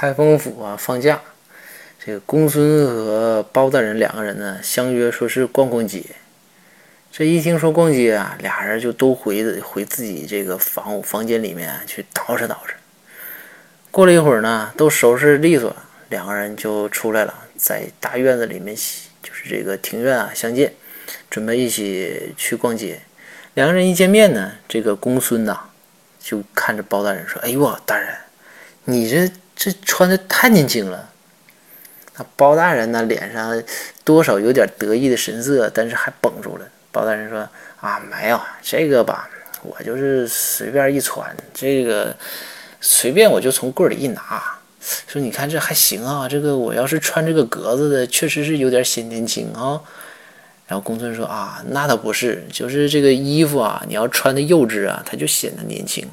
开封府啊放假，这个公孙和包大人两个人呢相约说是逛逛街。这一听说逛街啊，俩人就都回回自己这个房房间里面去捯饬捯饬。过了一会儿呢，都收拾利索了，两个人就出来了，在大院子里面，就是这个庭院啊相见，准备一起去逛街。两个人一见面呢，这个公孙呐就看着包大人说：“哎呦，大人，你这这穿的太年轻了。”那包大人呢脸上多少有点得意的神色，但是还绷住了。包大人说：“啊，没有这个吧，我就是随便一穿，这个随便我就从柜里一拿，说你看这还行啊，这个我要是穿这个格子的，确实是有点显年轻啊。”然后公孙说：“啊，那倒不是，就是这个衣服啊，你要穿的幼稚啊，它就显得年轻。”